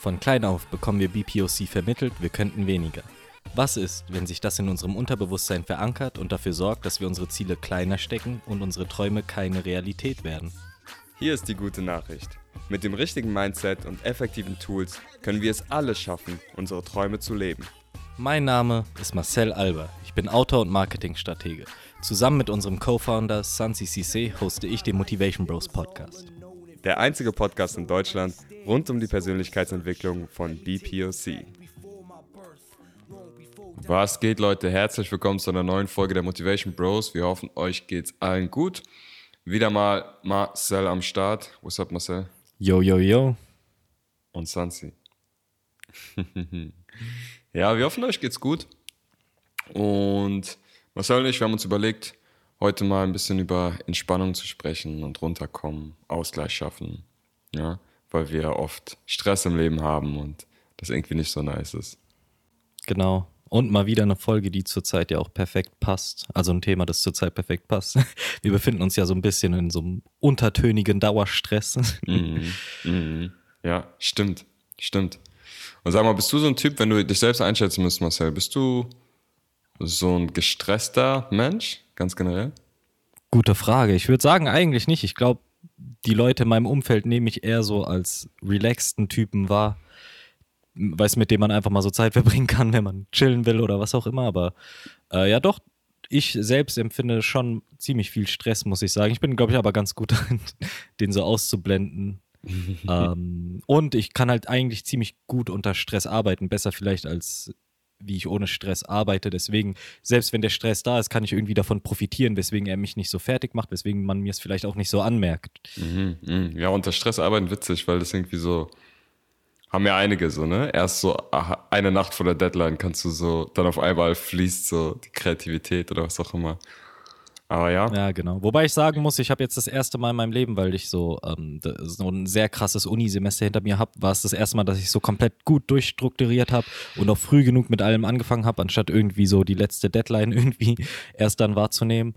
Von klein auf bekommen wir BPOC vermittelt, wir könnten weniger. Was ist, wenn sich das in unserem Unterbewusstsein verankert und dafür sorgt, dass wir unsere Ziele kleiner stecken und unsere Träume keine Realität werden? Hier ist die gute Nachricht. Mit dem richtigen Mindset und effektiven Tools können wir es alle schaffen, unsere Träume zu leben. Mein Name ist Marcel Alber. Ich bin Autor und Marketingstratege. Zusammen mit unserem Co-Founder Sansi Cisse hoste ich den Motivation Bros Podcast. Der einzige Podcast in Deutschland rund um die Persönlichkeitsentwicklung von BPOC. Was geht, Leute? Herzlich willkommen zu einer neuen Folge der Motivation Bros. Wir hoffen, euch geht's allen gut. Wieder mal Marcel am Start. What's up, Marcel? Yo, yo, yo. Und Sansi. ja, wir hoffen, euch geht's gut. Und Marcel und ich, wir haben uns überlegt, heute mal ein bisschen über Entspannung zu sprechen und runterkommen, Ausgleich schaffen. Ja, weil wir oft Stress im Leben haben und das irgendwie nicht so nice ist. Genau. Und mal wieder eine Folge, die zurzeit ja auch perfekt passt. Also ein Thema, das zurzeit perfekt passt. Wir befinden uns ja so ein bisschen in so einem untertönigen Dauerstress. Mhm. Mhm. Ja, stimmt. Stimmt. Und sag mal, bist du so ein Typ, wenn du dich selbst einschätzen müsst, Marcel, bist du so ein gestresster Mensch, ganz generell? Gute Frage. Ich würde sagen, eigentlich nicht. Ich glaube, die Leute in meinem Umfeld nehme ich eher so als relaxten Typen wahr. Weiß, mit dem man einfach mal so Zeit verbringen kann, wenn man chillen will oder was auch immer. Aber äh, ja, doch, ich selbst empfinde schon ziemlich viel Stress, muss ich sagen. Ich bin, glaube ich, aber ganz gut darin, den so auszublenden. ähm, und ich kann halt eigentlich ziemlich gut unter Stress arbeiten. Besser vielleicht als wie ich ohne Stress arbeite. Deswegen, selbst wenn der Stress da ist, kann ich irgendwie davon profitieren, weswegen er mich nicht so fertig macht, weswegen man mir es vielleicht auch nicht so anmerkt. Mhm, mh. Ja, unter Stress arbeiten witzig, weil das irgendwie so, haben ja einige so, ne? Erst so eine Nacht vor der Deadline kannst du so, dann auf einmal fließt so die Kreativität oder was auch immer. Aber ja. Ja, genau. Wobei ich sagen muss, ich habe jetzt das erste Mal in meinem Leben, weil ich so, ähm, so ein sehr krasses Unisemester hinter mir habe, war es das erste Mal, dass ich so komplett gut durchstrukturiert habe und auch früh genug mit allem angefangen habe, anstatt irgendwie so die letzte Deadline irgendwie erst dann wahrzunehmen.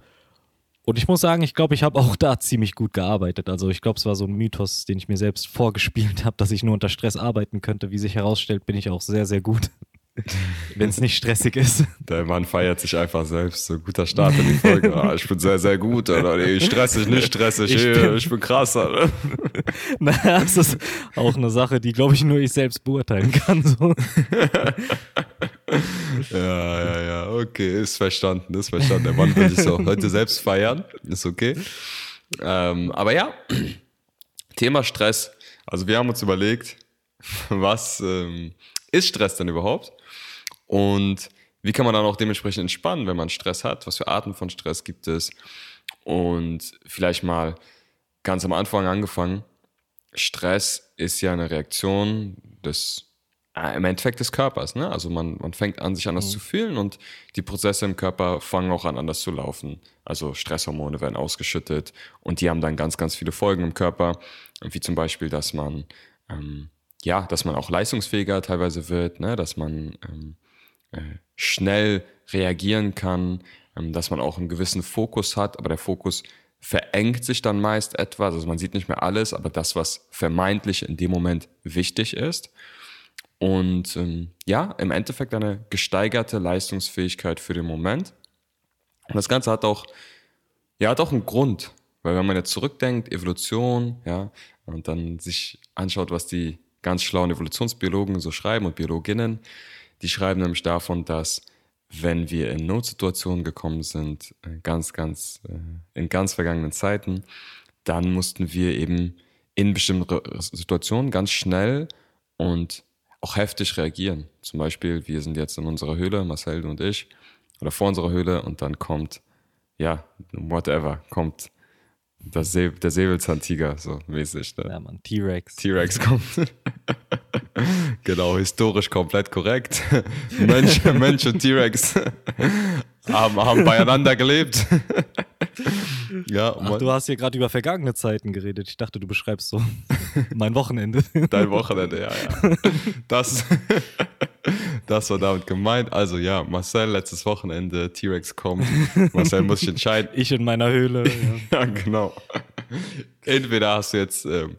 Und ich muss sagen, ich glaube, ich habe auch da ziemlich gut gearbeitet. Also ich glaube, es war so ein Mythos, den ich mir selbst vorgespielt habe, dass ich nur unter Stress arbeiten könnte. Wie sich herausstellt, bin ich auch sehr, sehr gut. Wenn es nicht stressig ist. Der Mann feiert sich einfach selbst. So guter Start in die Folge. Ah, ich bin sehr, sehr gut. Oder nee, stressig, nicht stressig. Ich, bin, ich bin krasser. naja, das ist auch eine Sache, die, glaube ich, nur ich selbst beurteilen kann. So. ja, ja, ja. Okay, ist verstanden, ist verstanden. Der Mann will sich so heute selbst feiern. Ist okay. Ähm, aber ja, Thema Stress. Also wir haben uns überlegt, was ähm, ist Stress denn überhaupt? Und wie kann man dann auch dementsprechend entspannen, wenn man Stress hat? Was für Arten von Stress gibt es? Und vielleicht mal ganz am Anfang angefangen. Stress ist ja eine Reaktion des, äh, im Endeffekt des Körpers. Ne? Also man, man fängt an, sich anders mhm. zu fühlen und die Prozesse im Körper fangen auch an, anders zu laufen. Also Stresshormone werden ausgeschüttet und die haben dann ganz, ganz viele Folgen im Körper. Wie zum Beispiel, dass man, ähm, ja, dass man auch leistungsfähiger teilweise wird, ne? dass man ähm, äh, schnell reagieren kann, ähm, dass man auch einen gewissen Fokus hat, aber der Fokus verengt sich dann meist etwas, also man sieht nicht mehr alles, aber das, was vermeintlich in dem Moment wichtig ist. Und ähm, ja, im Endeffekt eine gesteigerte Leistungsfähigkeit für den Moment. Und das Ganze hat auch, ja, hat auch einen Grund, weil wenn man jetzt zurückdenkt, Evolution, ja, und dann sich anschaut, was die ganz schlauen Evolutionsbiologen so schreiben und Biologinnen, die schreiben nämlich davon, dass wenn wir in Notsituationen gekommen sind, äh, ganz, ganz, äh, in ganz vergangenen Zeiten, dann mussten wir eben in bestimmten Situationen ganz schnell und auch heftig reagieren. Zum Beispiel, wir sind jetzt in unserer Höhle, Marcel und ich, oder vor unserer Höhle und dann kommt, ja, whatever, kommt das See, der Säbelzahntiger, so mäßig. Ne? Ja, man, T-Rex. T-Rex kommt. genau, historisch komplett korrekt. Mensch, Mensch und T-Rex haben, haben beieinander gelebt. ja, Ach, du hast hier gerade über vergangene Zeiten geredet. Ich dachte, du beschreibst so mein Wochenende. Dein Wochenende, ja, ja. Das, das war damit gemeint. Also ja, Marcel, letztes Wochenende, T-Rex kommt. Marcel muss sich entscheiden. Ich in meiner Höhle. Ja, ja genau. Entweder hast du jetzt ähm,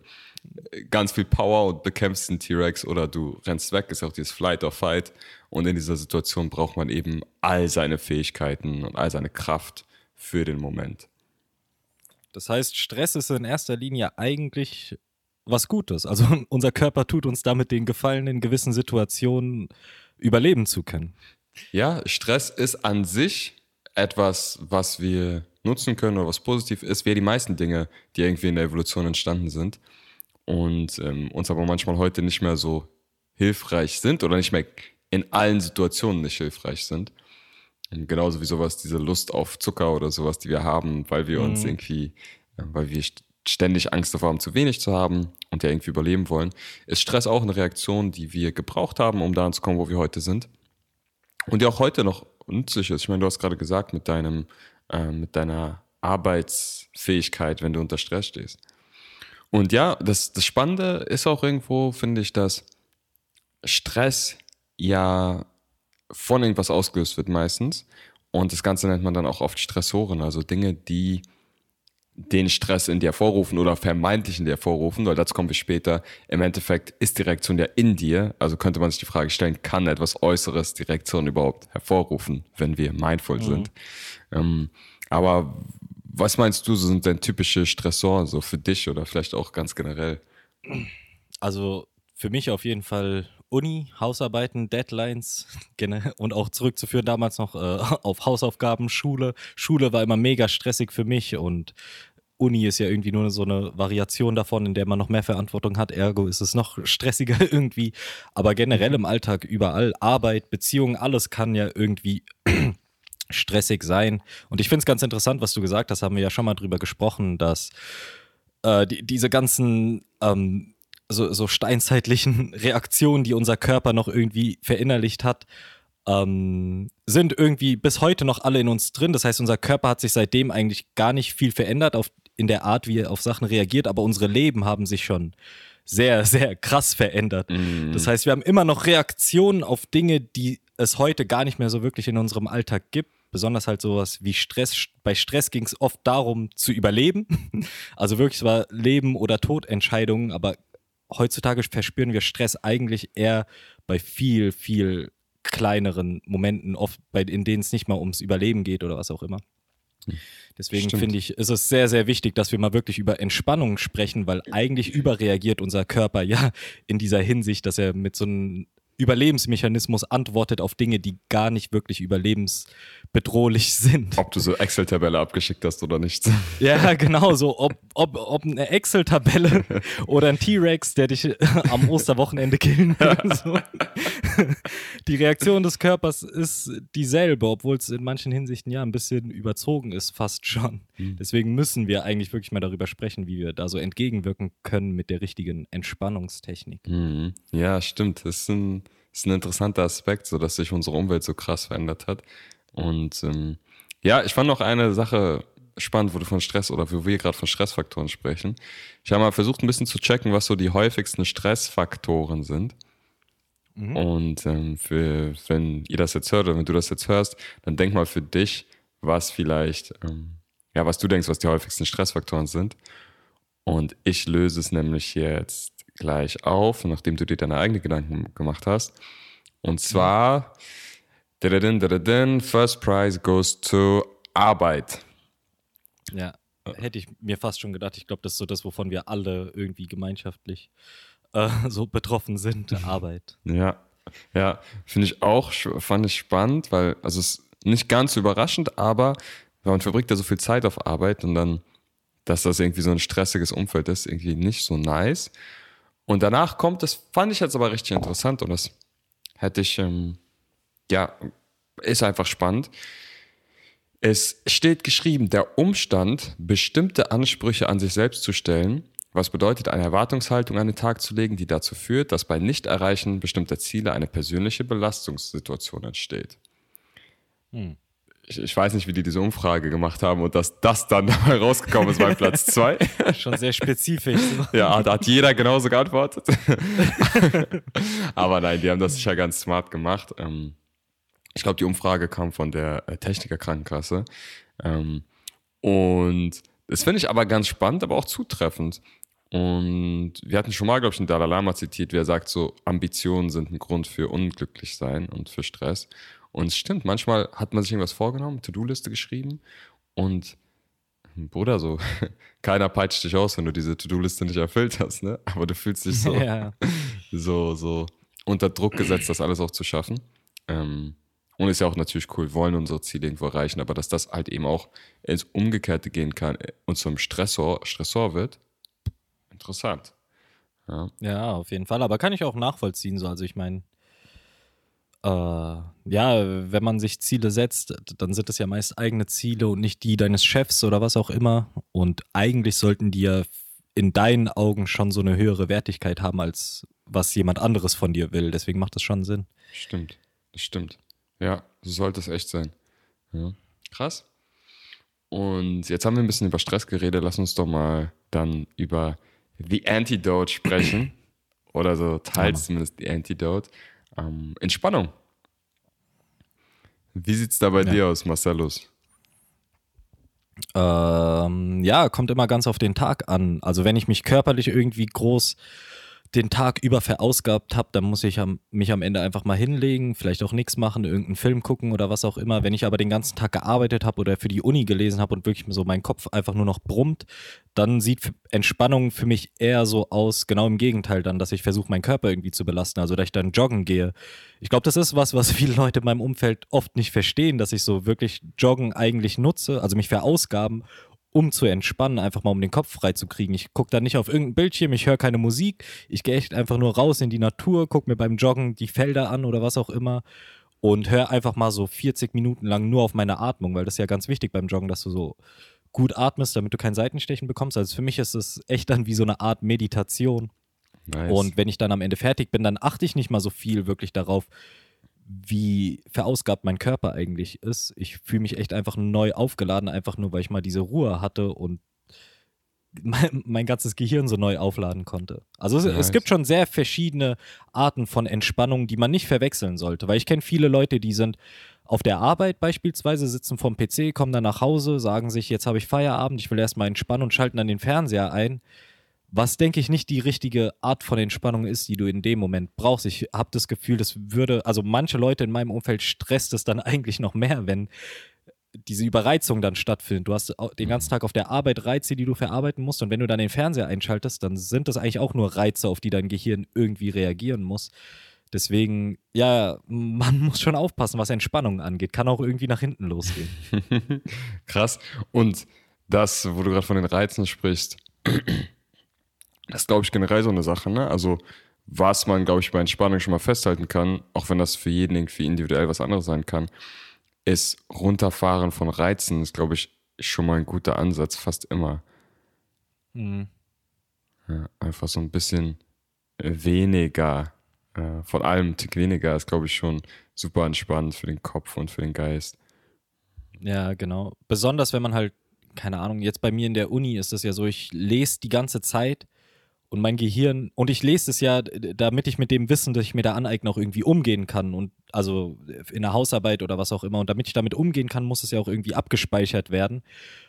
ganz viel Power und bekämpfst einen T-Rex oder du rennst weg, ist auch dieses Flight or Fight. Und in dieser Situation braucht man eben all seine Fähigkeiten und all seine Kraft für den Moment. Das heißt, Stress ist in erster Linie eigentlich was Gutes. Also unser Körper tut uns damit den Gefallen, in gewissen Situationen überleben zu können. Ja, Stress ist an sich etwas, was wir nutzen können oder was positiv ist, wie die meisten Dinge, die irgendwie in der Evolution entstanden sind und ähm, uns aber manchmal heute nicht mehr so hilfreich sind oder nicht mehr in allen Situationen nicht hilfreich sind. Und genauso wie sowas, diese Lust auf Zucker oder sowas, die wir haben, weil wir mhm. uns irgendwie, äh, weil wir ständig Angst davor haben, zu wenig zu haben und ja irgendwie überleben wollen, ist Stress auch eine Reaktion, die wir gebraucht haben, um dahin zu kommen, wo wir heute sind. Und die auch heute noch nützlich ist. Ich meine, du hast gerade gesagt, mit deinem, äh, mit deiner Arbeitsfähigkeit, wenn du unter Stress stehst. Und ja, das, das Spannende ist auch irgendwo, finde ich, dass Stress ja von irgendwas ausgelöst wird meistens. Und das Ganze nennt man dann auch oft Stressoren, also Dinge, die den Stress in dir hervorrufen oder vermeintlich in dir hervorrufen, weil dazu kommen wir später. Im Endeffekt ist die Reaktion ja in dir, also könnte man sich die Frage stellen, kann etwas Äußeres die Reaktion überhaupt hervorrufen, wenn wir mindful mhm. sind? Ähm, aber was meinst du, sind denn typische Stressoren so für dich oder vielleicht auch ganz generell? Also für mich auf jeden Fall Uni, Hausarbeiten, Deadlines und auch zurückzuführen damals noch äh, auf Hausaufgaben, Schule. Schule war immer mega stressig für mich und Uni ist ja irgendwie nur so eine Variation davon, in der man noch mehr Verantwortung hat. Ergo ist es noch stressiger irgendwie. Aber generell mhm. im Alltag überall, Arbeit, Beziehungen, alles kann ja irgendwie stressig sein. Und ich finde es ganz interessant, was du gesagt hast, haben wir ja schon mal drüber gesprochen, dass äh, die, diese ganzen ähm, so, so steinzeitlichen Reaktionen, die unser Körper noch irgendwie verinnerlicht hat, ähm, sind irgendwie bis heute noch alle in uns drin. Das heißt, unser Körper hat sich seitdem eigentlich gar nicht viel verändert auf, in der Art, wie er auf Sachen reagiert, aber unsere Leben haben sich schon sehr, sehr krass verändert. Mm. Das heißt, wir haben immer noch Reaktionen auf Dinge, die es heute gar nicht mehr so wirklich in unserem Alltag gibt. Besonders halt sowas wie Stress. Bei Stress ging es oft darum, zu überleben. Also wirklich, es war Leben- oder Todentscheidungen, aber heutzutage verspüren wir Stress eigentlich eher bei viel, viel kleineren Momenten, oft bei, in denen es nicht mal ums Überleben geht oder was auch immer. Hm. Deswegen finde ich, ist es sehr, sehr wichtig, dass wir mal wirklich über Entspannung sprechen, weil eigentlich überreagiert unser Körper ja in dieser Hinsicht, dass er mit so einem Überlebensmechanismus antwortet auf Dinge, die gar nicht wirklich überlebensbedrohlich sind. Ob du so Excel-Tabelle abgeschickt hast oder nicht. Ja, genau so. Ob, ob, ob eine Excel-Tabelle oder ein T-Rex, der dich am Osterwochenende killen will. So. Die Reaktion des Körpers ist dieselbe, obwohl es in manchen Hinsichten ja ein bisschen überzogen ist, fast schon. Mhm. Deswegen müssen wir eigentlich wirklich mal darüber sprechen, wie wir da so entgegenwirken können mit der richtigen Entspannungstechnik. Mhm. Ja, stimmt. Das ist ein ist ein interessanter Aspekt, so dass sich unsere Umwelt so krass verändert hat. Und ähm, ja, ich fand noch eine Sache spannend, wo du von Stress oder wo wir gerade von Stressfaktoren sprechen. Ich habe mal versucht, ein bisschen zu checken, was so die häufigsten Stressfaktoren sind. Mhm. Und ähm, für, wenn ihr das jetzt hört oder wenn du das jetzt hörst, dann denk mal für dich, was vielleicht, ähm, ja, was du denkst, was die häufigsten Stressfaktoren sind. Und ich löse es nämlich jetzt gleich auf, nachdem du dir deine eigenen Gedanken gemacht hast. Und zwar, ja. First Prize goes to Arbeit. Ja, hätte ich mir fast schon gedacht. Ich glaube, das ist so das, wovon wir alle irgendwie gemeinschaftlich äh, so betroffen sind, Arbeit. Ja, ja, finde ich auch, fand ich spannend, weil, also es ist nicht ganz überraschend, aber man verbringt ja so viel Zeit auf Arbeit und dann, dass das irgendwie so ein stressiges Umfeld ist, irgendwie nicht so nice. Und danach kommt, das fand ich jetzt aber richtig interessant und das hätte ich, ähm, ja, ist einfach spannend. Es steht geschrieben, der Umstand, bestimmte Ansprüche an sich selbst zu stellen, was bedeutet, eine Erwartungshaltung an den Tag zu legen, die dazu führt, dass bei Nichterreichen bestimmter Ziele eine persönliche Belastungssituation entsteht. Hm ich, ich, weiß nicht, wie die diese Umfrage gemacht haben und dass das dann dabei rausgekommen ist bei Platz zwei. Schon sehr spezifisch. So. Ja, da hat jeder genauso geantwortet. Aber nein, die haben das sicher ganz smart gemacht. Ähm, ich glaube, die Umfrage kam von der äh, Techniker Krankenkasse. Ähm, und das finde ich aber ganz spannend, aber auch zutreffend. Und wir hatten schon mal, glaube ich, den Dalai Lama zitiert, wer sagt so, Ambitionen sind ein Grund für Unglücklichsein und für Stress. Und es stimmt, manchmal hat man sich irgendwas vorgenommen, To-Do-Liste geschrieben und Bruder, so, keiner peitscht dich aus, wenn du diese To-Do-Liste nicht erfüllt hast, ne? Aber du fühlst dich so, Ja. so, so unter Druck gesetzt, das alles auch zu schaffen. Ähm, und ist ja auch natürlich cool, wir wollen unsere Ziele irgendwo erreichen, aber dass das halt eben auch ins Umgekehrte gehen kann äh, und zum Stressor, Stressor wird, interessant. Ja. Ja, auf jeden Fall. Aber kann ich auch nachvollziehen. So. Also ich meine, ja, wenn man sich Ziele setzt, dann sind es ja meist eigene Ziele und nicht die deines Chefs oder was auch immer. Und eigentlich sollten die ja in deinen Augen schon so eine höhere Wertigkeit haben, als was jemand anderes von dir will. Deswegen macht das schon Sinn. Stimmt, das stimmt. Ja, so sollte es echt sein. Ja. Krass. Und jetzt haben wir ein bisschen über Stress geredet. Lass uns doch mal dann über The Antidote sprechen. Oder so teils zumindest die Antidote. Ähm, Entspannung. Wie sieht's da bei Ja. dir aus, Marcellus? Ähm, ja, kommt immer ganz auf den Tag an. Also wenn ich mich körperlich irgendwie groß den Tag über verausgabt habe, dann muss ich am, mich am Ende einfach mal hinlegen, vielleicht auch nichts machen, irgendeinen Film gucken oder was auch immer. Wenn ich aber den ganzen Tag gearbeitet habe oder für die Uni gelesen habe und wirklich so mein Kopf einfach nur noch brummt, dann sieht Entspannung für mich eher so aus, genau im Gegenteil dann, dass ich versuche, meinen Körper irgendwie zu belasten, also dass ich dann joggen gehe. Ich glaube, das ist was, was viele Leute in meinem Umfeld oft nicht verstehen, dass ich so wirklich Joggen eigentlich nutze, also mich verausgaben, um zu entspannen, einfach mal um den Kopf frei zu kriegen. Ich gucke da nicht auf irgendein Bildschirm, ich höre keine Musik, ich gehe echt einfach nur raus in die Natur, gucke mir beim Joggen die Felder an oder was auch immer und höre einfach mal so 40 Minuten lang nur auf meine Atmung, weil das ist ja ganz wichtig beim Joggen, dass du so gut atmest, damit du kein Seitenstechen bekommst. Also für mich ist es echt dann wie so eine Art Meditation. Nice. Und wenn ich dann am Ende fertig bin, dann achte ich nicht mal so viel wirklich darauf, wie verausgabt mein Körper eigentlich ist. Ich fühle mich echt einfach neu aufgeladen, einfach nur, weil ich mal diese Ruhe hatte und mein, mein ganzes Gehirn so neu aufladen konnte. Also es, Nice. es gibt schon sehr verschiedene Arten von Entspannung, die man nicht verwechseln sollte, weil ich kenne viele Leute, die sind auf der Arbeit beispielsweise, sitzen vorm PC, kommen dann nach Hause, sagen sich, jetzt habe ich Feierabend, ich will erstmal entspannen und schalten dann den Fernseher ein. Was, denke ich, nicht die richtige Art von Entspannung ist, die du in dem Moment brauchst. Ich habe das Gefühl, das würde, also manche Leute in meinem Umfeld stresst es dann eigentlich noch mehr, wenn diese Überreizung dann stattfindet. Du hast den ganzen Tag auf der Arbeit Reize, die du verarbeiten musst. Und wenn du dann den Fernseher einschaltest, dann sind das eigentlich auch nur Reize, auf die dein Gehirn irgendwie reagieren muss. Deswegen, ja, man muss schon aufpassen, was Entspannung angeht. Kann auch irgendwie nach hinten losgehen. Krass. Und das, wo du gerade von den Reizen sprichst, das ist, glaube ich, generell so eine Sache, ne? Also, was man, glaube ich, bei Entspannung schon mal festhalten kann, auch wenn das für jeden irgendwie individuell was anderes sein kann, ist Runterfahren von Reizen, ist, glaube ich, schon mal ein guter Ansatz, fast immer. Mhm. Ja, einfach so ein bisschen weniger, äh, von allem ein Tick weniger, ist, glaube ich, schon super entspannt für den Kopf und für den Geist. Ja, genau. Besonders wenn man halt, keine Ahnung, jetzt bei mir in der Uni ist es ja so, ich lese die ganze Zeit und mein Gehirn, und ich lese es ja, damit ich mit dem Wissen, das ich mir da aneigne, auch irgendwie umgehen kann. Und also in der Hausarbeit oder was auch immer. Und damit ich damit umgehen kann, muss es ja auch irgendwie abgespeichert werden.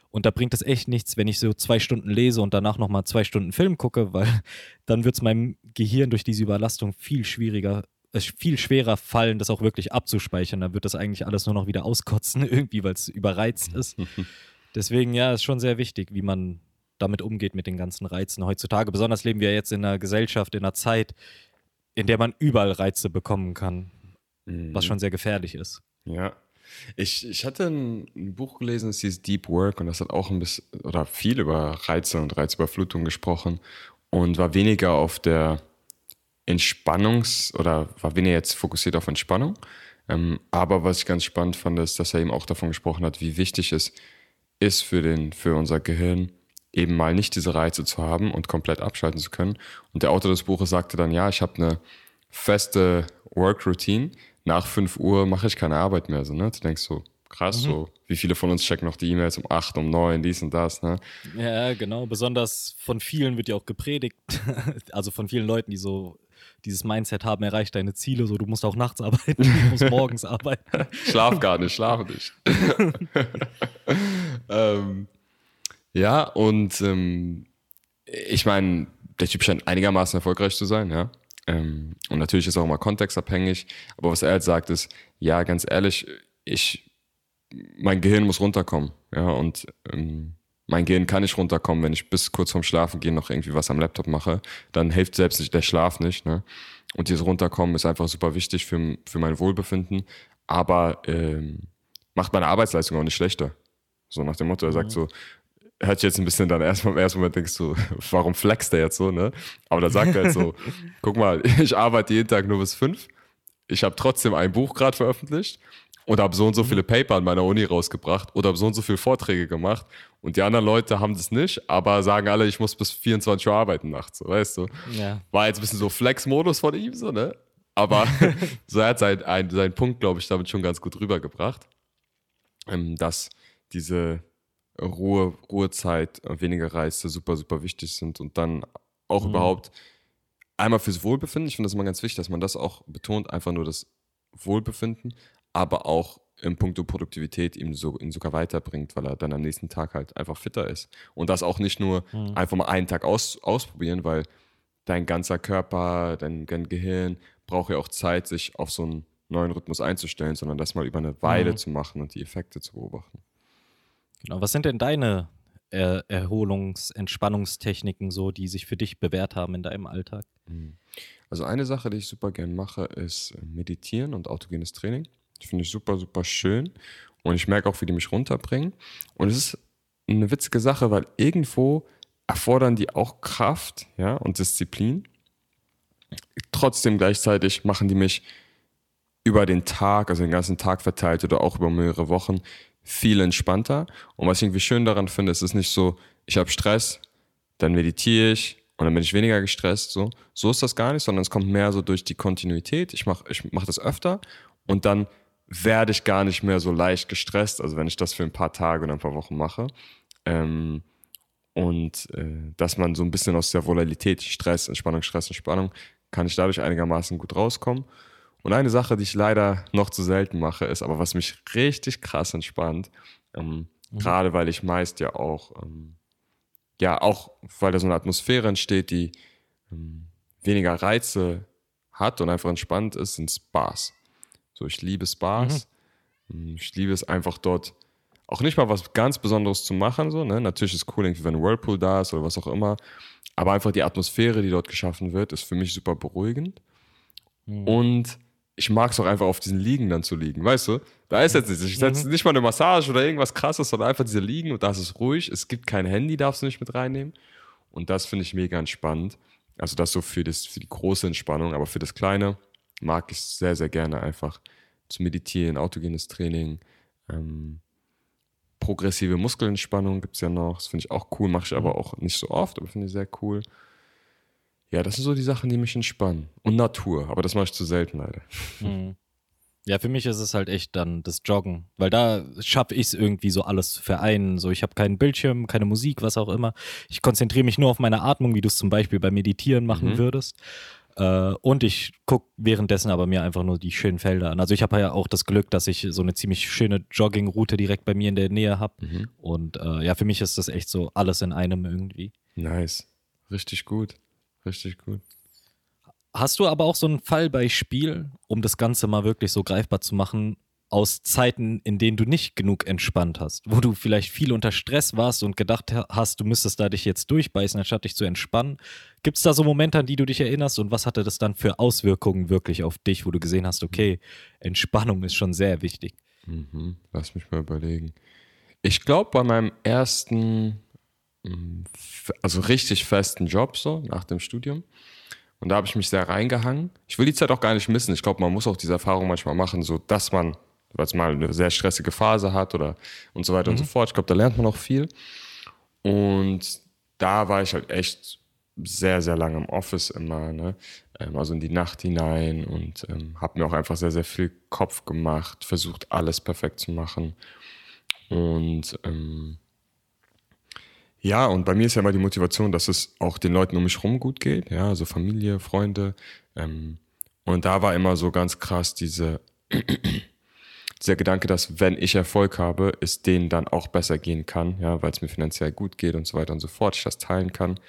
Und da bringt es echt nichts, wenn ich so zwei Stunden lese und danach nochmal zwei Stunden Film gucke, weil dann wird es meinem Gehirn durch diese Überlastung viel schwieriger, äh, viel schwerer fallen, das auch wirklich abzuspeichern. Da wird das eigentlich alles nur noch wieder auskotzen, irgendwie, weil es überreizt ist. Deswegen, ja, ist schon sehr wichtig, wie man damit umgeht mit den ganzen Reizen heutzutage. Besonders leben wir jetzt in einer Gesellschaft, in einer Zeit, in der man überall Reize bekommen kann, was schon sehr gefährlich ist. Ja. Ich, ich hatte ein, ein Buch gelesen, das hieß Deep Work und das hat auch ein bisschen oder viel über Reize und Reizüberflutung gesprochen und war weniger auf der Entspannungs- oder war weniger jetzt fokussiert auf Entspannung. Ähm, aber was ich ganz spannend fand, ist, dass er eben auch davon gesprochen hat, wie wichtig es ist für, den, für unser Gehirn, eben mal nicht diese Reize zu haben und komplett abschalten zu können. Und der Autor des Buches sagte dann, ja, ich habe eine feste Work-Routine. Nach 5 Uhr mache ich keine Arbeit mehr. So, ne? Du denkst so, krass, so, wie viele von uns checken noch die E-Mails um 8, um 9, dies und das. Ne? Ja, genau. Besonders von vielen wird ja auch gepredigt, also von vielen Leuten, die so dieses Mindset haben, erreicht deine Ziele, so du musst auch nachts arbeiten, du musst morgens arbeiten. Schlaf gar nicht, schlafe nicht. ähm, ja, und ähm, ich meine, der Typ scheint einigermaßen erfolgreich zu sein, ja. Ähm, und natürlich ist auch immer kontextabhängig. Aber was er halt sagt, ist, ja, ganz ehrlich, ich, mein Gehirn muss runterkommen, ja. Und ähm, mein Gehirn kann nicht runterkommen, wenn ich bis kurz vorm Schlafen gehen noch irgendwie was am Laptop mache. Dann hilft selbst nicht der Schlaf nicht, ne. Und dieses Runterkommen ist einfach super wichtig für, für mein Wohlbefinden. Aber ähm, macht meine Arbeitsleistung auch nicht schlechter. So nach dem Motto, er sagt mhm. so, hört sich jetzt ein bisschen dann erstmal im ersten Moment denkst du, warum flext der jetzt so, ne? Aber da sagt er jetzt so, guck mal, ich arbeite jeden Tag nur bis fünf. Ich habe trotzdem ein Buch gerade veröffentlicht und habe so und so mhm. viele Paper an meiner Uni rausgebracht oder habe so und so viele Vorträge gemacht. Und die anderen Leute haben das nicht, aber sagen alle, ich muss bis 24 Uhr arbeiten nachts, so, weißt du? Ja. War jetzt ein bisschen so Flex-Modus von ihm, so, ne? Aber so er hat sein, ein, seinen Punkt, glaube ich, damit schon ganz gut rübergebracht, ähm, dass diese Ruhe, Ruhezeit, äh, weniger Reise super, super wichtig sind und dann auch mhm. überhaupt einmal fürs Wohlbefinden. Ich finde das immer ganz wichtig, dass man das auch betont, einfach nur das Wohlbefinden, aber auch im Punkto Produktivität ihm, so, ihn sogar weiterbringt, weil er dann am nächsten Tag halt einfach fitter ist. Und das auch nicht nur mhm. einfach mal einen Tag aus, ausprobieren, weil dein ganzer Körper, dein, dein Gehirn braucht ja auch Zeit, sich auf so einen neuen Rhythmus einzustellen, sondern das mal über eine Weile mhm. zu machen und die Effekte zu beobachten. Genau. Was sind denn deine er Erholungs-, Entspannungstechniken so, die sich für dich bewährt haben in deinem Alltag? Mhm. Also eine Sache, die ich super gern mache, ist äh, Meditieren und autogenes Training. Die finde ich super, super schön. Und ich merke auch, wie die mich runterbringen. Und es ist eine witzige Sache, weil irgendwo erfordern die auch Kraft ja, und Disziplin. Trotzdem gleichzeitig machen die mich über den Tag, also den ganzen Tag verteilt oder auch über mehrere Wochen, viel entspannter. Und was ich irgendwie schön daran finde, ist es nicht so, ich habe Stress, dann meditiere ich und dann bin ich weniger gestresst. So, so ist das gar nicht, sondern es kommt mehr so durch die Kontinuität. Ich mache ich mach das öfter und dann werde ich gar nicht mehr so leicht gestresst, also wenn ich das für ein paar Tage oder ein paar Wochen mache. Ähm, und äh, dass man so ein bisschen aus der Volatilität, Stress, Entspannung, Stress, Entspannung, kann ich dadurch einigermaßen gut rauskommen. Und eine Sache, die ich leider noch zu selten mache, ist aber, was mich richtig krass entspannt, ähm, mhm. gerade weil ich meist ja auch, ähm, ja, auch weil da so eine Atmosphäre entsteht, die ähm, weniger Reize hat und einfach entspannt ist, sind Spas. So, ich liebe Spas. Mhm. Ähm, ich liebe es einfach dort auch nicht mal was ganz Besonderes zu machen. So, ne? Natürlich ist es cool, wenn ein Whirlpool da ist oder was auch immer. Aber einfach die Atmosphäre, die dort geschaffen wird, ist für mich super beruhigend. Mhm. Und ich mag es auch einfach auf diesen Liegen dann zu liegen, weißt du? Da ist jetzt nichts. Ich setze mhm. nicht mal eine Massage oder irgendwas krasses, sondern einfach diese Liegen und da ist es ruhig. Es gibt kein Handy, darfst du nicht mit reinnehmen. Und das finde ich mega entspannt. Also das so für, das, für die große Entspannung, aber für das Kleine mag ich es sehr, sehr gerne einfach zu meditieren, autogenes Training, ähm, progressive Muskelentspannung gibt es ja noch. Das finde ich auch cool, mache ich aber mhm. auch nicht so oft, aber finde ich sehr cool. Ja, das sind so die Sachen, die mich entspannen. Und Natur, aber das mache ich zu selten leider. Mhm. Ja, für mich ist es halt echt dann das Joggen, weil da schaffe ich es irgendwie so alles zu vereinen. So, ich habe keinen Bildschirm, keine Musik, was auch immer. Ich konzentriere mich nur auf meine Atmung, wie du es zum Beispiel beim Meditieren machen mhm. würdest. Äh, und ich gucke währenddessen aber mir einfach nur die schönen Felder an. Also ich habe ja auch das Glück, dass ich so eine ziemlich schöne Joggingroute direkt bei mir in der Nähe habe. Mhm. Und äh, ja, für mich ist das echt so alles in einem irgendwie. Nice. Richtig gut. Richtig gut. Hast du aber auch so ein Fallbeispiel, um das Ganze mal wirklich so greifbar zu machen, aus Zeiten, in denen du nicht genug entspannt hast, wo du vielleicht viel unter Stress warst und gedacht hast, du müsstest da dich jetzt durchbeißen, anstatt dich zu entspannen. Gibt es da so Momente, an die du dich erinnerst und was hatte das dann für Auswirkungen wirklich auf dich, wo du gesehen hast, okay, Entspannung ist schon sehr wichtig? Mhm. Lass mich mal überlegen. Ich glaube, bei meinem ersten also richtig festen Job so nach dem Studium. Und da habe ich mich sehr reingehangen. Ich will die Zeit auch gar nicht missen. Ich glaube, man muss auch diese Erfahrung manchmal machen, so dass man, weil es mal eine sehr stressige Phase hat oder und so weiter mhm. und so fort. Ich glaube, da lernt man auch viel. Und da war ich halt echt sehr, sehr lange im Office immer, ne? Ähm, also in die Nacht hinein und ähm, habe mir auch einfach sehr, sehr viel Kopf gemacht, versucht alles perfekt zu machen. Und ähm, ja, und bei mir ist ja immer die Motivation, dass es auch den Leuten um mich herum gut geht, ja, also Familie, Freunde. Ähm, und da war immer so ganz krass diese, dieser Gedanke, dass wenn ich Erfolg habe, es denen dann auch besser gehen kann, ja, weil es mir finanziell gut geht und so weiter und so fort, ich das teilen kann.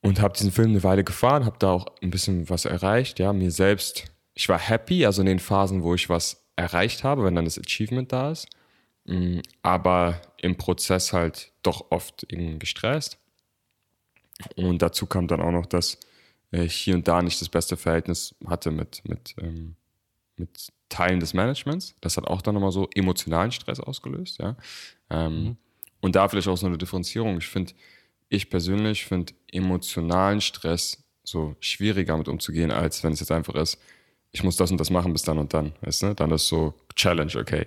und habe diesen Film eine Weile gefahren, habe da auch ein bisschen was erreicht, ja, mir selbst, ich war happy, also in den Phasen, wo ich was erreicht habe, wenn dann das Achievement da ist, aber im Prozess halt doch oft irgendwie gestresst. Und dazu kam dann auch noch, dass ich hier und da nicht das beste Verhältnis hatte mit, mit, ähm, mit Teilen des Managements. Das hat auch dann nochmal so emotionalen Stress ausgelöst, ja. Ähm, mhm. Und da vielleicht auch so eine Differenzierung. Ich finde, ich persönlich finde emotionalen Stress so schwieriger mit umzugehen, als wenn es jetzt einfach ist, ich muss das und das machen bis dann und dann, weißt du? Dann ist so Challenge, okay.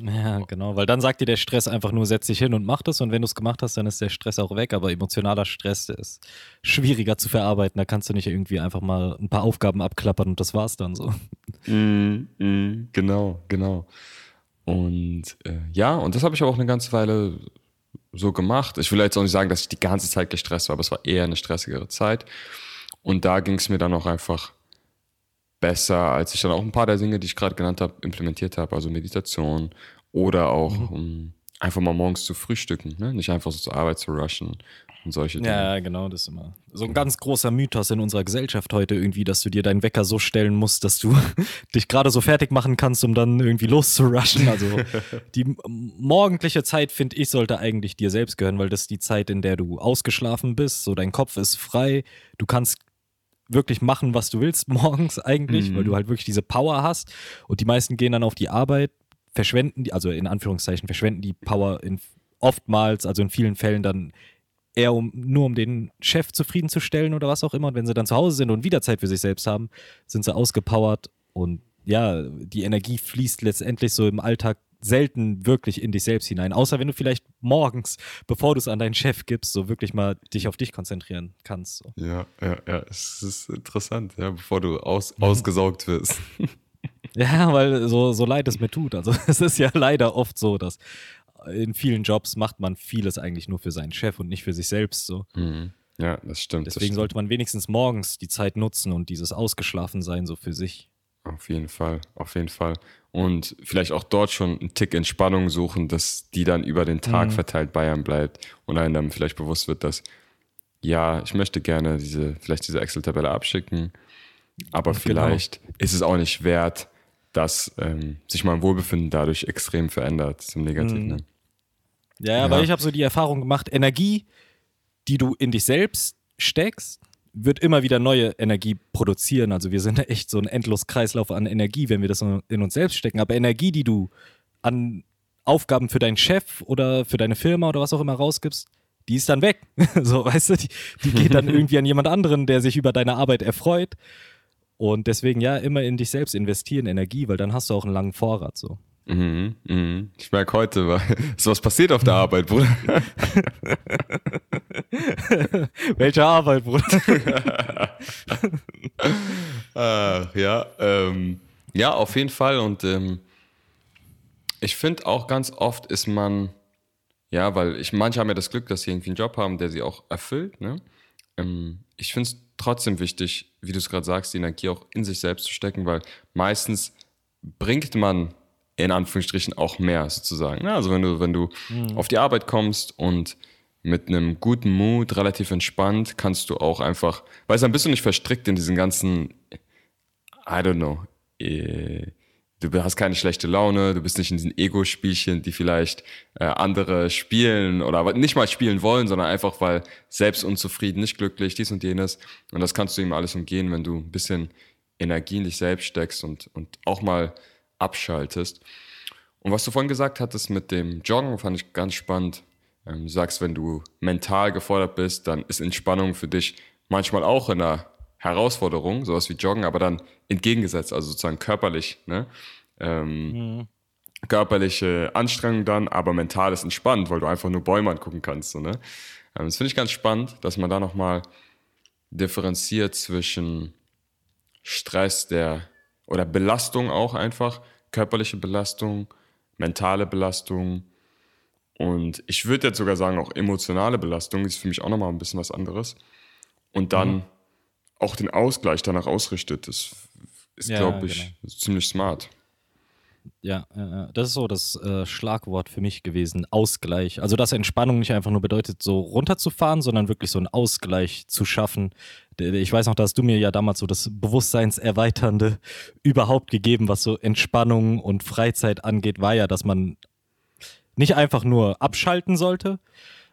Ja, genau, weil dann sagt dir der Stress einfach nur, setz dich hin und mach das und wenn du es gemacht hast, dann ist der Stress auch weg, aber emotionaler Stress ist schwieriger zu verarbeiten, da kannst du nicht irgendwie einfach mal ein paar Aufgaben abklappern und das war's dann so. Mm, mm, genau, genau. Und äh, ja, und das habe ich auch eine ganze Weile so gemacht. Ich will jetzt auch nicht sagen, dass ich die ganze Zeit gestresst war, aber es war eher eine stressigere Zeit. Und da ging es mir dann auch einfach besser, als ich dann auch ein paar der Dinge, die ich gerade genannt habe, implementiert habe, also Meditation oder auch mhm. um einfach mal morgens zu frühstücken, ne? nicht einfach so zur Arbeit zu rushen und solche Dinge. Ja, genau, das ist immer so ein ganz großer Mythos in unserer Gesellschaft heute irgendwie, dass du dir deinen Wecker so stellen musst, dass du dich gerade so fertig machen kannst, um dann irgendwie loszurushen. Also die morgendliche Zeit, finde ich, sollte eigentlich dir selbst gehören, weil das ist die Zeit, in der du ausgeschlafen bist, so dein Kopf ist frei, du kannst wirklich machen, was du willst morgens eigentlich, mhm. weil du mhm. halt wirklich diese Power hast. Und die meisten gehen dann auf die Arbeit, verschwenden die, also in Anführungszeichen, verschwenden die Power in oftmals, also in vielen Fällen dann eher um, nur um den Chef zufriedenzustellen oder was auch immer. Und wenn sie dann zu Hause sind und wieder Zeit für sich selbst haben, sind sie ausgepowert und ja, die Energie fließt letztendlich so im Alltag selten wirklich in dich selbst hinein. Außer wenn du vielleicht morgens, bevor du es an deinen Chef gibst, so wirklich mal dich auf dich konzentrieren kannst. So. Ja, ja, ja. Es ist interessant, ja, bevor du aus, mhm. ausgesaugt wirst. ja, weil so, so leid es mir tut. Also es ist ja leider oft so, dass in vielen Jobs macht man vieles eigentlich nur für seinen Chef und nicht für sich selbst. So. Mhm. Ja, das stimmt. Deswegen das stimmt. sollte man wenigstens morgens die Zeit nutzen und dieses Ausgeschlafensein so für sich. Auf jeden Fall, auf jeden Fall. Und vielleicht auch dort schon einen Tick Entspannung suchen, dass die dann über den Tag mhm. verteilt einem bleibt und einem dann vielleicht bewusst wird, dass ja, ich möchte gerne diese, vielleicht diese Excel-Tabelle abschicken, aber genau. vielleicht ist es auch nicht wert, dass ähm, sich mein Wohlbefinden dadurch extrem verändert zum Negativen. Mhm. Ne? Ja, ja, aber ich habe so die Erfahrung gemacht, Energie, die du in dich selbst steckst, wird immer wieder neue Energie produzieren. Also wir sind echt so ein endlos Kreislauf an Energie, wenn wir das in uns selbst stecken. Aber Energie, die du an Aufgaben für deinen Chef oder für deine Firma oder was auch immer rausgibst, die ist dann weg. so, weißt du, die, die geht dann irgendwie an jemand anderen, der sich über deine Arbeit erfreut. Und deswegen ja, immer in dich selbst investieren, Energie, weil dann hast du auch einen langen Vorrat so. Mhm, mhm. Ich merke heute, ist was passiert auf der Arbeit, Bruder. Welche Arbeit, Bruder? Ach, ja, ähm, ja, auf jeden Fall. Und ähm, ich finde auch ganz oft ist man, ja, weil ich manche haben ja das Glück, dass sie irgendwie einen Job haben, der sie auch erfüllt. Ne? Ähm, ich finde es trotzdem wichtig, wie du es gerade sagst, die Energie auch in sich selbst zu stecken, weil meistens bringt man in Anführungsstrichen auch mehr sozusagen. Ne? Also wenn du, wenn du mhm. auf die Arbeit kommst und mit einem guten Mut, relativ entspannt, kannst du auch einfach, weil dann bist du nicht verstrickt in diesen ganzen, I don't know, äh, du hast keine schlechte Laune, du bist nicht in diesen Ego-Spielchen, die vielleicht äh, andere spielen oder nicht mal spielen wollen, sondern einfach, weil selbst unzufrieden, nicht glücklich, dies und jenes. Und das kannst du ihm alles umgehen, wenn du ein bisschen Energie in dich selbst steckst und, und auch mal abschaltest. Und was du vorhin gesagt hattest mit dem Joggen, fand ich ganz spannend. Ähm, du sagst, wenn du mental gefordert bist, dann ist Entspannung für dich manchmal auch eine Herausforderung, sowas wie Joggen, aber dann entgegengesetzt, also sozusagen körperlich. Ne? Ähm, mhm. Körperliche Anstrengung dann, aber mental ist entspannt, weil du einfach nur Bäume angucken kannst. So, ne? Ähm, das finde ich ganz spannend, dass man da nochmal differenziert zwischen Stress, der oder Belastung auch einfach, körperliche Belastung, mentale Belastung und ich würde jetzt sogar sagen, auch emotionale Belastung ist für mich auch nochmal ein bisschen was anderes. Und dann mhm. auch den Ausgleich danach ausrichtet, das ist, ja, glaube ich, genau. ziemlich smart. Ja, das ist so das äh, Schlagwort für mich gewesen. Ausgleich. Also, dass Entspannung nicht einfach nur bedeutet, so runterzufahren, sondern wirklich so einen Ausgleich zu schaffen. Ich weiß noch, dass du mir ja damals so das Bewusstseinserweiternde überhaupt gegeben, was so Entspannung und Freizeit angeht, war ja, dass man nicht einfach nur abschalten sollte,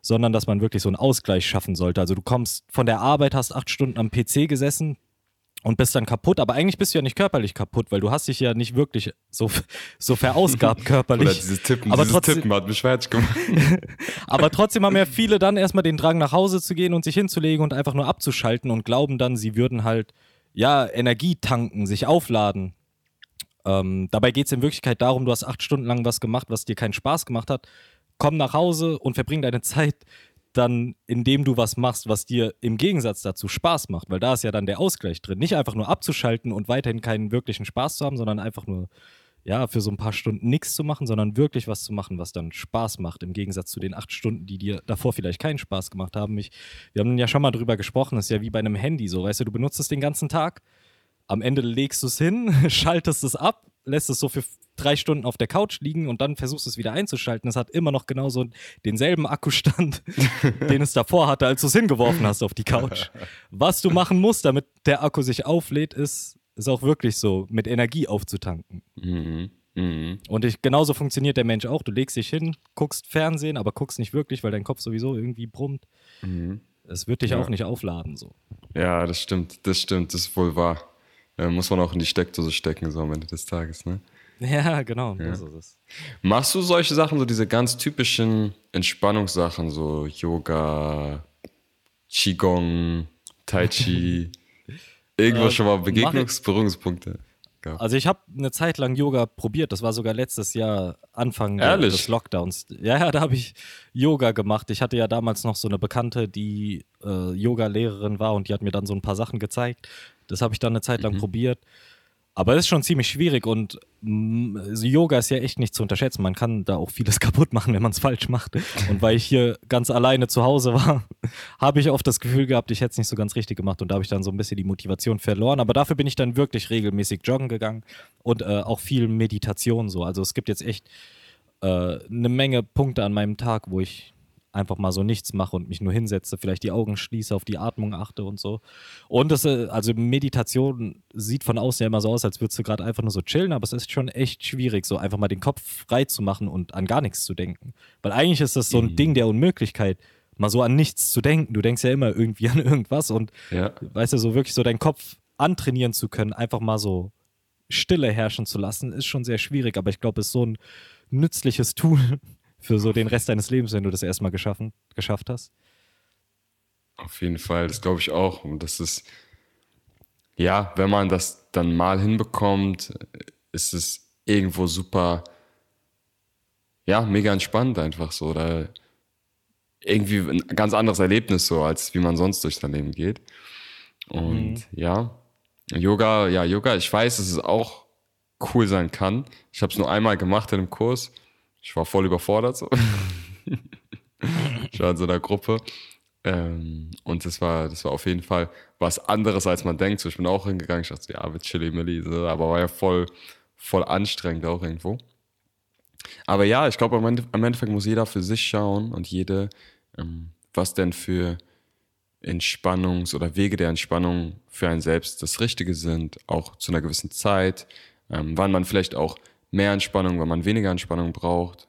sondern dass man wirklich so einen Ausgleich schaffen sollte. Also, du kommst von der Arbeit, hast acht Stunden am PC gesessen, und bist dann kaputt. Aber eigentlich bist du ja nicht körperlich kaputt, weil du hast dich ja nicht wirklich so, so verausgabt körperlich. Oder dieses Tippen, aber dieses trotzdem, Tippen hat mich fertig gemacht. aber trotzdem haben ja viele dann erstmal den Drang nach Hause zu gehen und sich hinzulegen und einfach nur abzuschalten und glauben dann, sie würden halt ja Energie tanken, sich aufladen. Ähm, dabei geht es in Wirklichkeit darum, du hast acht Stunden lang was gemacht, was dir keinen Spaß gemacht hat. Komm nach Hause und verbring deine Zeit dann, indem du was machst, was dir im Gegensatz dazu Spaß macht, weil da ist ja dann der Ausgleich drin. Nicht einfach nur abzuschalten und weiterhin keinen wirklichen Spaß zu haben, sondern einfach nur, ja, für so ein paar Stunden nichts zu machen, sondern wirklich was zu machen, was dann Spaß macht, im Gegensatz zu den acht Stunden, die dir davor vielleicht keinen Spaß gemacht haben. Ich, wir haben ja schon mal drüber gesprochen, das ist ja wie bei einem Handy so, weißt du, du benutzt es den ganzen Tag, am Ende legst du es hin, schaltest es ab, lässt es so für drei Stunden auf der Couch liegen und dann versuchst du es wieder einzuschalten. Es hat immer noch genauso denselben Akkustand, den es davor hatte, als du es hingeworfen hast auf die Couch. Was du machen musst, damit der Akku sich auflädt, ist, ist auch wirklich so, mit Energie aufzutanken. Mhm. Mhm. Und ich, genauso funktioniert der Mensch auch. Du legst dich hin, guckst Fernsehen, aber guckst nicht wirklich, weil dein Kopf sowieso irgendwie brummt. Mhm. Es wird dich Ja. auch nicht aufladen. So. Ja, das stimmt, das stimmt, das ist wohl wahr. Äh, muss man auch in die Steckdose stecken, so am Ende des Tages, ne? Ja, genau. Das ist es. Machst du solche Sachen, so diese ganz typischen Entspannungssachen, so Yoga, Qigong, Tai Chi? Irgendwo Äh, schon mal mach Begegnungs-, Berührungspunkte? gehabt? Also ich habe eine Zeit lang Yoga probiert. Das war sogar letztes Jahr Anfang Ehrlich? des Lockdowns. Ja, ja, da habe ich Yoga gemacht. Ich hatte ja damals noch so eine Bekannte, die äh, Yoga-Lehrerin war und die hat mir dann so ein paar Sachen gezeigt. Das habe ich dann eine Zeit lang probiert. Aber es ist schon ziemlich schwierig und also Yoga ist ja echt nicht zu unterschätzen. Man kann da auch vieles kaputt machen, wenn man es falsch macht. Und weil ich hier ganz alleine zu Hause war, habe ich oft das Gefühl gehabt, ich hätte es nicht so ganz richtig gemacht und da habe ich dann so ein bisschen die Motivation verloren. Aber dafür bin ich dann wirklich regelmäßig joggen gegangen und äh, auch viel Meditation so. Also es gibt jetzt echt äh, eine Menge Punkte an meinem Tag, wo ich einfach mal so nichts mache und mich nur hinsetze, vielleicht die Augen schließe, auf die Atmung achte und so. Und das, äh, also Meditation sieht von außen ja immer so aus, als würdest du gerade einfach nur so chillen, aber es ist schon echt schwierig, so einfach mal den Kopf frei zu machen und an gar nichts zu denken. Weil eigentlich ist das so ein Ding der Unmöglichkeit, mal so an nichts zu denken. Du denkst ja immer irgendwie an irgendwas und Ja. weißt du, so wirklich so deinen Kopf antrainieren zu können, einfach mal so Stille herrschen zu lassen, ist schon sehr schwierig, aber ich glaube, es ist so ein nützliches Tool für so den Rest deines Lebens, wenn du das erstmal geschaffen, geschafft hast. Auf jeden Fall, das glaube ich auch. Und das ist, ja, wenn man das dann mal hinbekommt, ist es irgendwo super, ja, mega entspannt einfach so. Oder irgendwie ein ganz anderes Erlebnis so, als wie man sonst durch sein Leben geht. Und ja, Yoga, ja, Yoga, ich weiß, dass es auch cool sein kann. Ich habe es nur einmal gemacht in einem Kurs. Ich war voll überfordert so. ich war in so einer Gruppe. Ähm, und das war, das war auf jeden Fall was anderes, als man denkt. So, ich bin auch hingegangen, ich dachte, ja, wird chilly milli, so, aber war ja voll, voll anstrengend auch irgendwo. Aber ja, ich glaube, am, Ende, am Endeffekt muss jeder für sich schauen und jede, ähm, was denn für Entspannungs- oder Wege der Entspannung für einen selbst das Richtige sind, auch zu einer gewissen Zeit, ähm, wann man vielleicht auch mehr Entspannung, wann man weniger Entspannung braucht.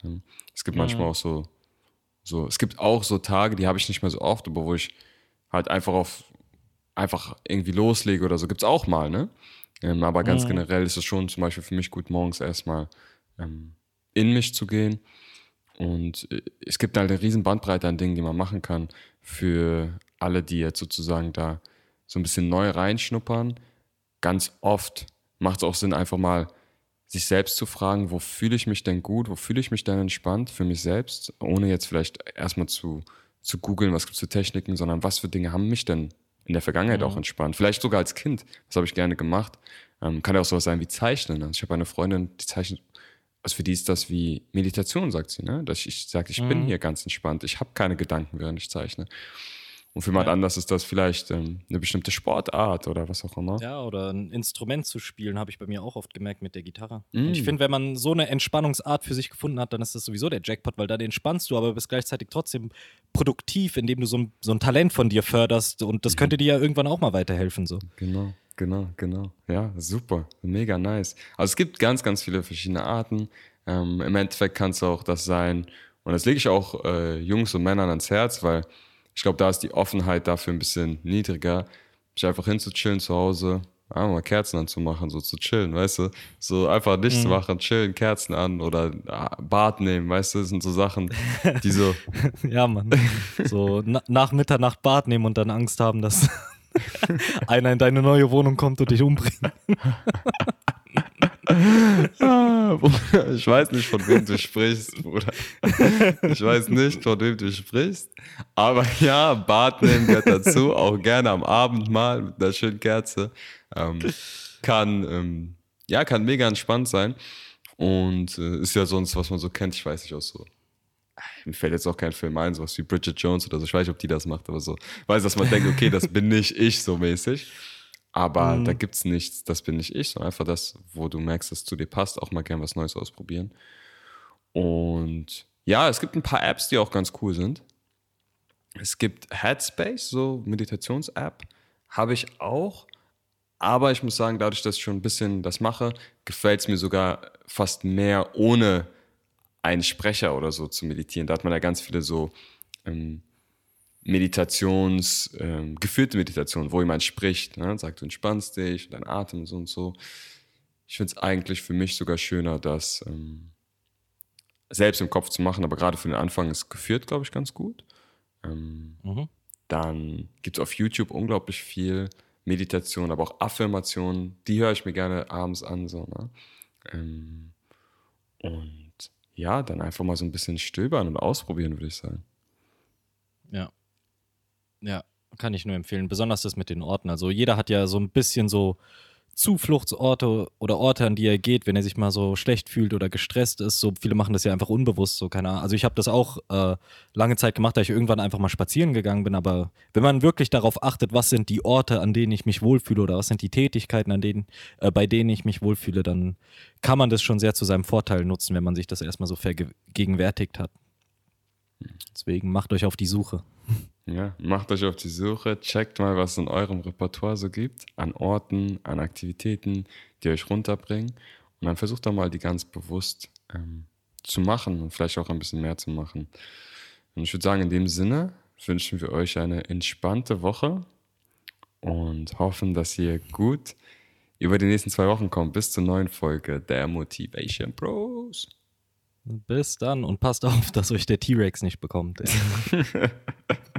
Es gibt manchmal auch so, so, es gibt auch so Tage, die habe ich nicht mehr so oft, aber wo ich halt einfach auf, einfach irgendwie loslege oder so, gibt es auch mal, ne? Ähm, aber ganz generell ist es schon zum Beispiel für mich gut, morgens erstmal ähm, in mich zu gehen. Und äh, es gibt halt eine riesen Bandbreite an Dingen, die man machen kann für alle, die jetzt sozusagen da so ein bisschen neu reinschnuppern. Ganz oft macht es auch Sinn, einfach mal sich selbst zu fragen, wo fühle ich mich denn gut, wo fühle ich mich denn entspannt für mich selbst, ohne jetzt vielleicht erstmal zu, zu googeln, was gibt es für Techniken, sondern was für Dinge haben mich denn in der Vergangenheit auch entspannt. Vielleicht sogar als Kind, das habe ich gerne gemacht. Ähm, kann ja auch sowas sein wie Zeichnen. Also ich habe eine Freundin, die zeichnet, also für die ist das wie Meditation, sagt sie, ne? Dass ich, ich sage, ich bin hier ganz entspannt, ich habe keine Gedanken, während ich zeichne. Und für jemand anders ist das vielleicht ähm, eine bestimmte Sportart oder was auch immer. Ja, oder ein Instrument zu spielen, habe ich bei mir auch oft gemerkt mit der Gitarre. Mm. Ich finde, wenn man so eine Entspannungsart für sich gefunden hat, dann ist das sowieso der Jackpot, weil da entspannst du, aber bist gleichzeitig trotzdem produktiv, indem du so ein, so ein Talent von dir förderst. Und das könnte dir ja irgendwann auch mal weiterhelfen. So. Genau, genau, genau. Ja, super. Mega nice. Also es gibt ganz, ganz viele verschiedene Arten. Ähm, Im Endeffekt kann es auch das sein. Und das lege ich auch äh, Jungs und Männern ans Herz, weil ich glaube, da ist die Offenheit dafür ein bisschen niedriger. Sich einfach hinzuchillen zu Hause, einfach mal Kerzen anzumachen, so zu chillen, weißt du? So einfach nichts machen, chillen, Kerzen an oder ah, Bad nehmen, weißt du? Das sind so Sachen, die so, Ja, Mann. So na, nach Mitternacht Bad nehmen und dann Angst haben, dass einer in deine neue Wohnung kommt und dich umbringt. Ah, ich weiß nicht, von wem du sprichst, Bruder. Ich weiß nicht, von wem du sprichst. Aber ja, Bad nehmen gehört dazu, auch gerne am Abend mal mit einer schönen Kerze. Ähm, kann, ähm, ja, kann mega entspannt sein. Und äh, ist ja sonst, was man so kennt, ich weiß nicht, auch so. Mir fällt jetzt auch kein Film ein, sowas wie Bridget Jones oder so. Ich weiß nicht, ob die das macht, aber so. Weiß, dass man denkt, okay, das bin nicht ich so mäßig. Aber da gibt's nichts, das bin nicht ich, sondern einfach das, wo du merkst, dass es zu dir passt, auch mal gern was Neues ausprobieren. Und ja, es gibt ein paar Apps, die auch ganz cool sind. Es gibt Headspace, so Meditations-App, habe ich auch. Aber ich muss sagen, dadurch, dass ich schon ein bisschen das mache, gefällt es mir sogar fast mehr, ohne einen Sprecher oder so zu meditieren. Da hat man ja ganz viele so ähm, Meditations, ähm, geführte Meditationen, wo jemand spricht, ne? sagt, du entspannst dich, dein Atem so und so. Ich finde es eigentlich für mich sogar schöner, das ähm, selbst im Kopf zu machen, aber gerade für den Anfang ist geführt, glaube ich, ganz gut. Ähm, Mhm. dann gibt es auf YouTube unglaublich viel Meditation, aber auch Affirmationen. Die höre ich mir gerne abends an. So, ne? ähm, und ja, dann einfach mal so ein bisschen stöbern und ausprobieren, würde ich sagen. Ja. Ja, kann ich nur empfehlen. Besonders das mit den Orten. Also jeder hat ja so ein bisschen so Zufluchtsorte oder Orte, an die er geht, wenn er sich mal so schlecht fühlt oder gestresst ist. So viele machen das ja einfach unbewusst, so keine Ahnung. Also ich habe das auch äh, lange Zeit gemacht, da ich irgendwann einfach mal spazieren gegangen bin. Aber wenn man wirklich darauf achtet, was sind die Orte, an denen ich mich wohlfühle oder was sind die Tätigkeiten, an denen, äh, bei denen ich mich wohlfühle, dann kann man das schon sehr zu seinem Vorteil nutzen, wenn man sich das erstmal so vergegenwärtigt hat. Deswegen macht euch auf die Suche. Ja, macht euch auf die Suche, checkt mal, was es in eurem Repertoire so gibt, an Orten, an Aktivitäten, die euch runterbringen. Und dann versucht doch mal, die ganz bewusst ähm, zu machen und vielleicht auch ein bisschen mehr zu machen. Und ich würde sagen, in dem Sinne wünschen wir euch eine entspannte Woche und hoffen, dass ihr gut über die nächsten zwei Wochen kommt, bis zur neuen Folge der Motivation Pros. Bis dann und passt auf, dass euch der T-Rex nicht bekommt.